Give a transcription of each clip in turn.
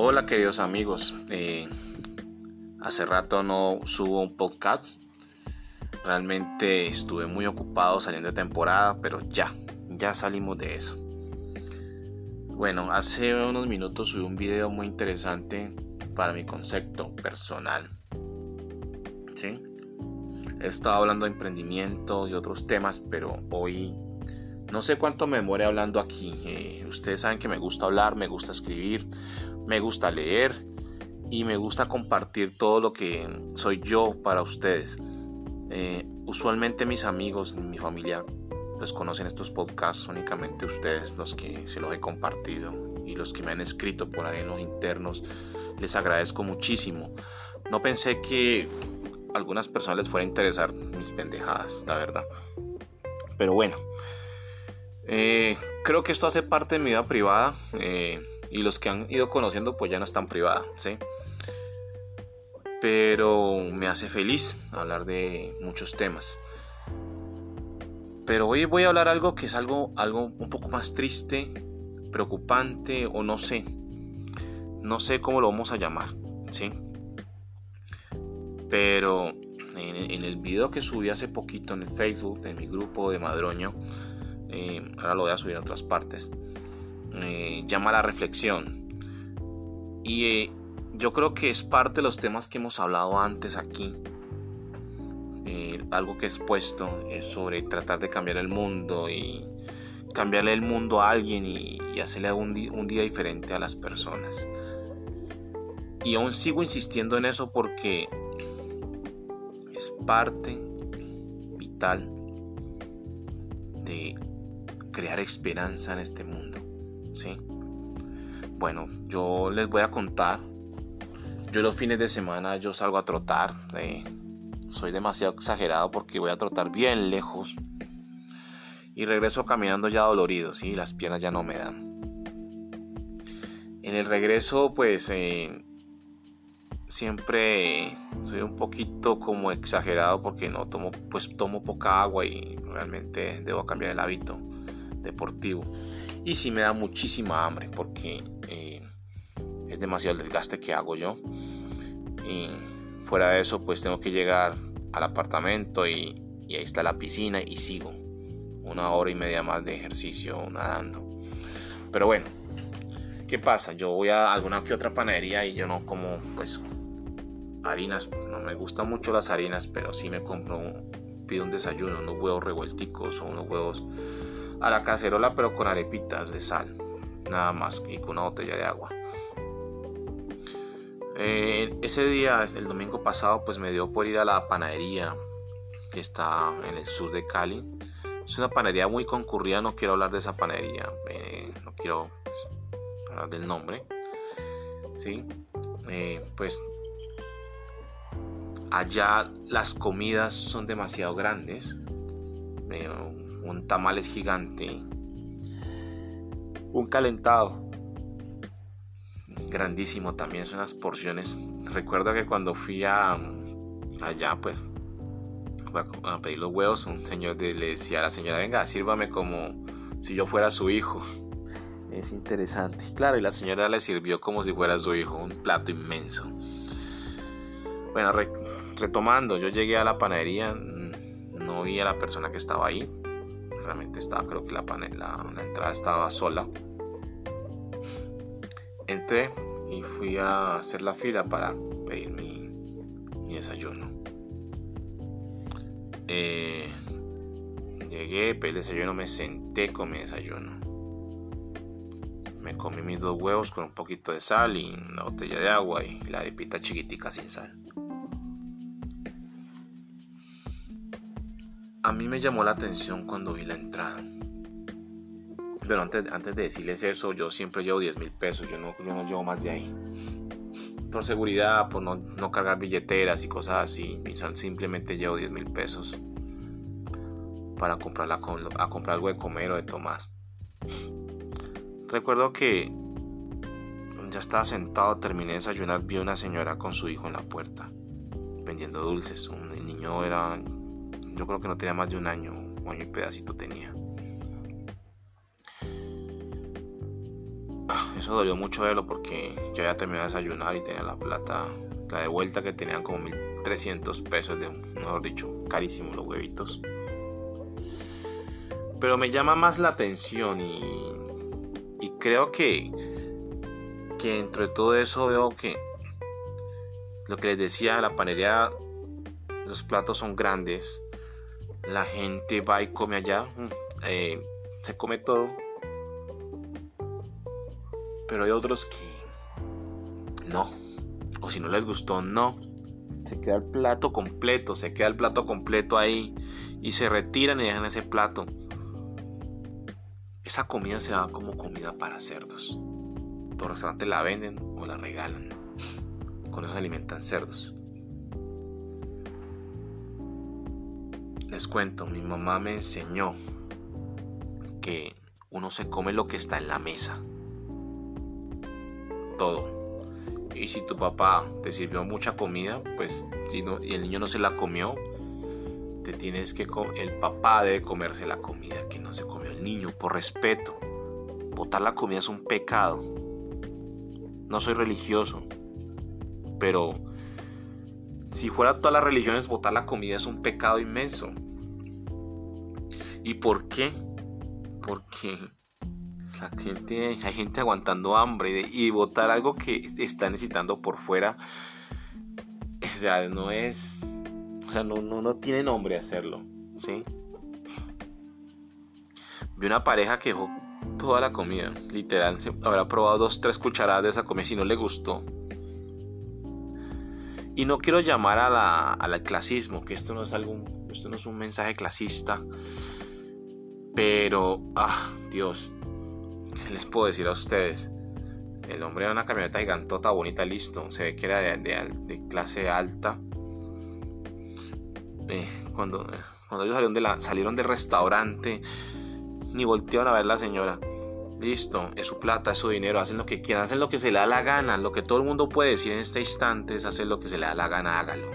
Hola queridos amigos, eh, hace rato no subo un podcast, realmente estuve muy ocupado saliendo de temporada, pero ya, ya salimos de eso. Bueno, hace unos minutos subí un video muy interesante para mi concepto personal. ¿Sí? He estado hablando de emprendimientos y otros temas, pero hoy no sé cuánto me muere hablando aquí. Eh, ustedes saben que me gusta hablar, me gusta escribir, me gusta leer y me gusta compartir todo lo que soy yo para ustedes. Eh, usualmente mis amigos, mi familia, conocen estos podcasts, únicamente ustedes los que se los he compartido y los que me han escrito por ahí en los internos, les agradezco muchísimo. No pensé que a algunas personas les fuera a interesar mis pendejadas, la verdad. Pero bueno, eh, creo que esto hace parte de mi vida privada. Eh, y los que han ido conociendo pues ya no están privadas, ¿sí? Pero me hace feliz hablar de muchos temas. Pero hoy voy a hablar algo que es algo, algo un poco más triste, preocupante o no sé. No sé cómo lo vamos a llamar, ¿sí? Pero en, el video que subí hace poquito en el Facebook, en mi grupo de Madroño, eh, ahora lo voy a subir en otras partes eh, llama a la reflexión. Y eh, yo creo que es parte de los temas que hemos hablado antes aquí. Eh, algo que he expuesto es sobre tratar de cambiar el mundo y cambiarle el mundo a alguien y, hacerle un, un día diferente a las personas. Y aún sigo insistiendo en eso porque es parte vital de crear esperanza en este mundo. ¿Sí? Bueno, yo les voy a contar. Yo los fines de semana yo salgo a trotar. Eh, soy demasiado exagerado porque voy a trotar bien lejos. Y regreso caminando ya dolorido, ¿sí? Las piernas ya no me dan. En el regreso, pues, eh, siempre soy un poquito como exagerado porque no tomo, pues tomo poca agua y realmente debo cambiar el hábito deportivo. Y si me da muchísima hambre porque eh, es demasiado el desgaste que hago yo. Y fuera de eso, pues tengo que llegar al apartamento y, y ahí está la piscina y sigo una hora y media más de ejercicio nadando. Pero bueno, ¿qué pasa? Yo voy a alguna que otra panadería y yo no como pues harinas, no me gustan mucho las harinas, pero sí me compro, pido un desayuno, unos huevos revuelticos o unos huevos a la cacerola pero con arepitas de sal, nada más y con una botella de agua. Eh, ese día, el domingo pasado, pues me dio por ir a la panadería que está en el sur de Cali. Es una panadería muy concurrida, no quiero hablar de esa panadería, eh, no quiero pues, hablar del nombre. ¿sí? Eh, pues allá las comidas son demasiado grandes un tamal es gigante, un calentado grandísimo también, son unas porciones. Recuerdo que cuando fui a allá, pues a pedir los huevos, un señor le decía a la señora, venga, sírvame como si yo fuera su hijo. Es interesante. Claro, y la señora le sirvió como si fuera su hijo, un plato inmenso. Bueno, retomando, yo llegué a la panadería, no vi a la persona que estaba ahí, realmente estaba, creo que la, la, entrada estaba sola. Entré y fui a hacer la fila para pedir mi, desayuno. Eh, llegué, pedí el desayuno, me senté con mi desayuno. Me comí mis dos huevos con un poquito de sal y una botella de agua y la pita chiquitica sin sal. Mí me llamó la atención cuando vi la entrada. Pero antes, antes de decirles eso, yo siempre llevo 10 mil pesos, yo no, yo no llevo más de ahí. Por seguridad, por no, no cargar billeteras y cosas así, simplemente llevo 10 mil pesos para comprarla a comprar algo de comer o de tomar. Recuerdo que ya estaba sentado, terminé de desayunar, vi una señora con su hijo en la puerta vendiendo dulces. Un, niño era yo creo que no tenía más de un año, un año y pedacito tenía. eso dolió mucho verlo porque yo ya terminé de desayunar y tenía la plata, la de vuelta que tenían como 1300 pesos, de, mejor dicho, carísimos los huevitos. Pero me llama más la atención y, y creo que, que dentro de todo eso veo que lo que les decía, la panería, los platos son grandes, la gente va y come allá, mm, eh, se come todo. Pero hay otros que no, o si no les gustó, no. Se queda el plato completo, se queda el plato completo ahí y se retiran y dejan ese plato esa comida se da como comida para cerdos. Los restaurantes la venden o la regalan. Con eso alimentan cerdos. Les cuento, mi mamá me enseñó que uno se come lo que está en la mesa. Todo. Y si tu papá te sirvió mucha comida, pues si no, y el niño no se la comió, tienes que el papá debe comerse la comida que no se comió el niño por respeto. Botar la comida es un pecado. No soy religioso, pero si fuera todas las religiones botar la comida es un pecado inmenso. ¿Y por qué? Porque la gente, hay gente aguantando hambre y botar algo que está necesitando por fuera. O sea, no es o sea, no, no, tiene nombre hacerlo, ¿sí? Vi una pareja que dejó toda la comida, literal, habrá probado dos, tres cucharadas de esa comida si no le gustó. Y no quiero llamar a la, al clasismo, que esto no es algún, esto no es un mensaje clasista, pero, ah, Dios, ¿qué les puedo decir a ustedes? El hombre era una camioneta gigantota, bonita, listo, se ve que era de, de clase alta eh, cuando, cuando ellos salieron, de la, del restaurante, ni voltearon a ver a la señora. Listo, es su plata, es su dinero, hacen lo que quieran, hacen lo que se le da la gana. Lo que todo el mundo puede decir en este instante es hacer lo que se le da la gana, hágalo.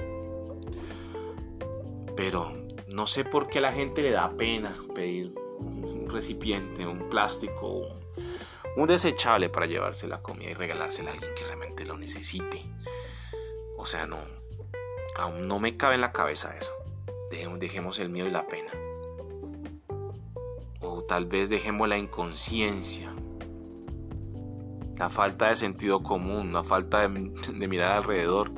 Pero no sé por qué la gente le da pena pedir un recipiente, un plástico, un desechable para llevarse la comida y regalársela a alguien que realmente lo necesite. O sea, no, aún no me cabe en la cabeza eso dejemos el miedo y la pena. O tal vez dejemos la inconsciencia, la falta de sentido común, la falta de, mirar alrededor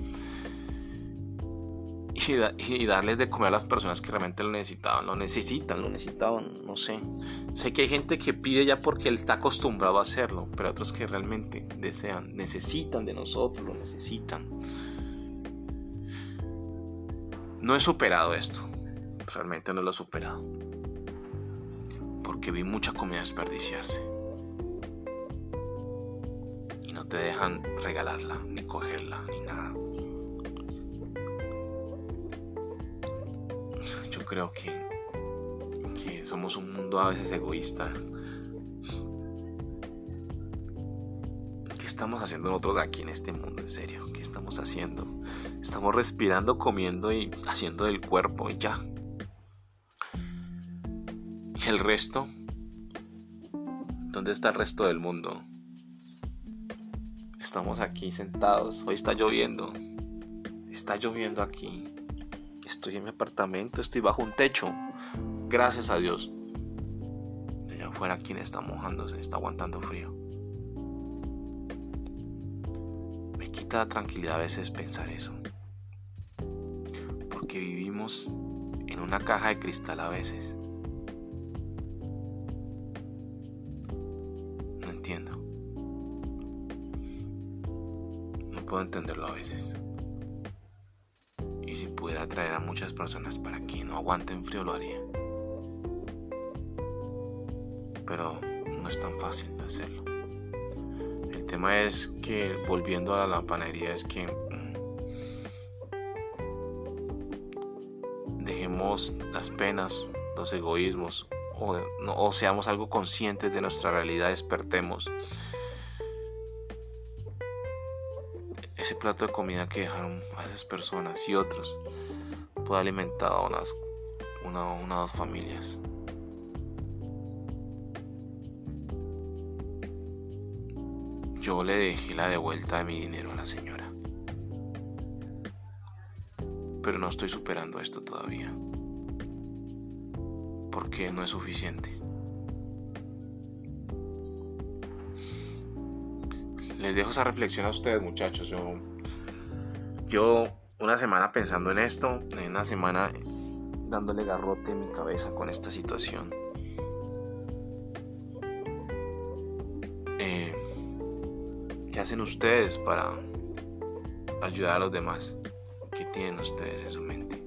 y, darles de comer a las personas que realmente lo necesitaban, lo necesitan, lo necesitaban, no sé. Sé que hay gente que pide ya porque él está acostumbrado a hacerlo, pero otros que realmente desean, necesitan de nosotros, lo necesitan. No he superado esto. Realmente no lo he superado. Porque vi mucha comida desperdiciarse. Y no te dejan regalarla, ni cogerla, ni nada. Creo que, que somos un mundo a veces egoísta. ¿Qué estamos haciendo nosotros aquí en este mundo? En serio, ¿qué estamos haciendo? Estamos respirando, comiendo y haciendo del cuerpo y ya. ¿Y el resto? ¿Dónde está el resto del mundo? Estamos aquí sentados. Hoy está lloviendo. Está lloviendo aquí. Estoy en mi apartamento, estoy bajo un techo. Gracias a Dios. Allá afuera, quien está mojándose, está aguantando frío. Me quita la tranquilidad a veces pensar eso que vivimos en una caja de cristal a veces. No entiendo. No puedo entenderlo a veces. Atraer a muchas personas para que no aguanten frío, lo haría. Pero no es tan fácil hacerlo. El tema es que, volviendo a la panadería, es que las penas, los egoísmos, o, seamos algo conscientes de nuestra realidad, despertemos. Ese plato de comida que dejaron a esas personas y otros puede alimentar a unas, una o dos familias. yo le dejé la devuelta de mi dinero a la señora. Pero no estoy superando esto todavía. Porque no es suficiente. Les dejo esa reflexión a ustedes muchachos. Yo, yo una semana pensando en esto, una semana dándole garrote en mi cabeza con esta situación. Eh, ¿Qué hacen ustedes para ayudar a los demás? ¿Qué tienen ustedes en su mente?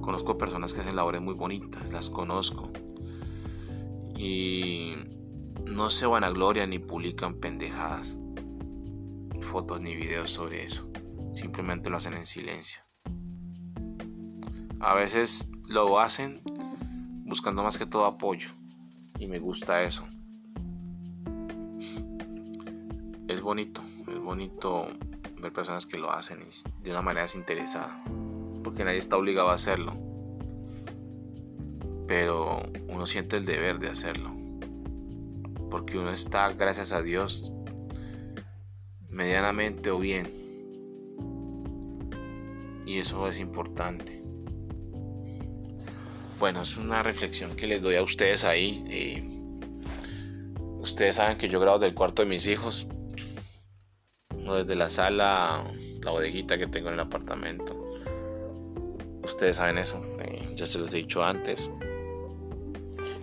Conozco personas que hacen labores muy bonitas, las conozco. Y no se van a gloria ni publican pendejadas, fotos ni videos sobre eso. Simplemente lo hacen en silencio. A veces lo hacen buscando más que todo apoyo. Y me gusta eso. Es bonito, es bonito ver personas que lo hacen de una manera desinteresada. Porque nadie está obligado a hacerlo. Pero uno siente el deber de hacerlo. Porque uno está, gracias a Dios, medianamente o bien. Y eso es importante. Bueno, es una reflexión que les doy a ustedes ahí. ustedes saben que yo grabo del cuarto de mis hijos. No desde la sala, la bodeguita que tengo en el apartamento. Ustedes saben eso. ya se los he dicho antes.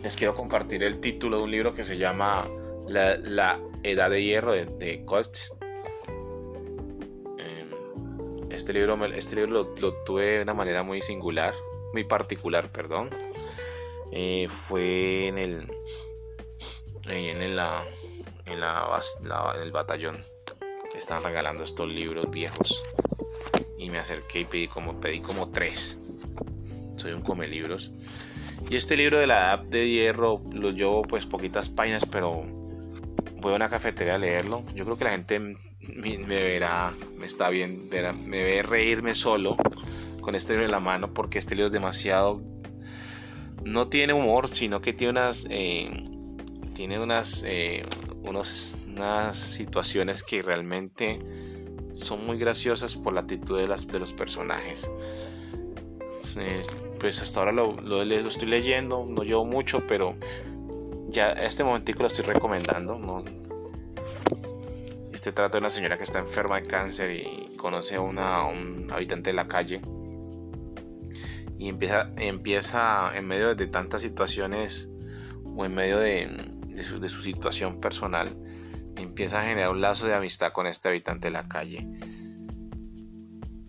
Les quiero compartir el título de un libro que se llama La, Edad de Hierro de, de em, Este libro, este libro lo, tuve de una manera muy singular muy particular, perdón. Eh, fue en el en la en el batallón. Estaban regalando estos libros viejos. Y me acerqué y pedí como pedí como tres. Soy un come libros. Y este libro de la edad de hierro lo llevo pues poquitas páginas pero voy a una cafetería a leerlo yo creo que la gente me, verá me está bien me ve reírme solo con este libro en la mano porque este libro es demasiado... No tiene humor, sino que tiene unas... Eh, tiene unas, eh, unas situaciones que realmente son muy graciosas por la actitud de, las, de los personajes. pues hasta ahora lo, lo, estoy leyendo, no llevo mucho, pero ya este momentico lo estoy recomendando. ¿no? Este trata de una señora que está enferma de cáncer y conoce a una, un habitante de la calle y empieza, empieza en medio de tantas situaciones o en medio de, su, de su situación personal, empieza a generar un lazo de amistad con este habitante de la calle.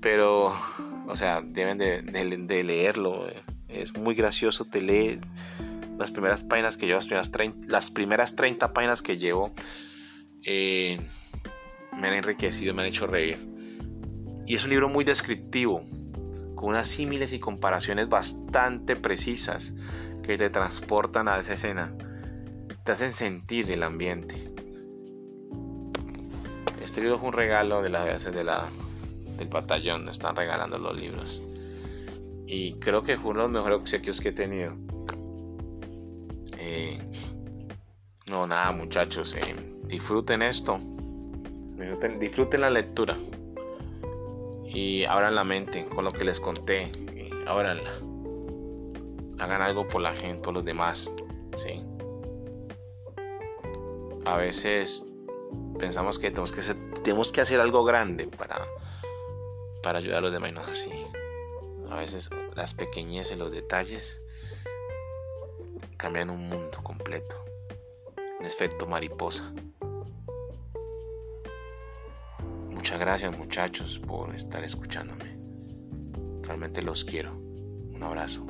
Pero, o sea, deben de, de, leerlo. Es muy gracioso, te lee las primeras páginas que las primeras 30, las primeras 30 páginas que llevo, eh, me han enriquecido, me han hecho reír. Y es un libro muy descriptivo, con unas símiles y comparaciones bastante precisas que te transportan a esa escena, te hacen sentir el ambiente. Este libro fue un regalo de la, de la, del batallón, están regalando los libros. Y creo que fue uno de los mejores obsequios que he tenido. Eh, no, nada muchachos, eh, disfruten esto, disfruten la lectura y abran la mente con lo que les conté. Hagan algo por la gente, por los demás. ¿sí? A veces pensamos que tenemos que, tenemos que hacer algo grande para, para ayudar a los demás. No así. A veces las pequeñeces, los detalles cambian un mundo completo. Un efecto mariposa. Muchas gracias muchachos por estar escuchándome. Realmente los quiero. Un abrazo.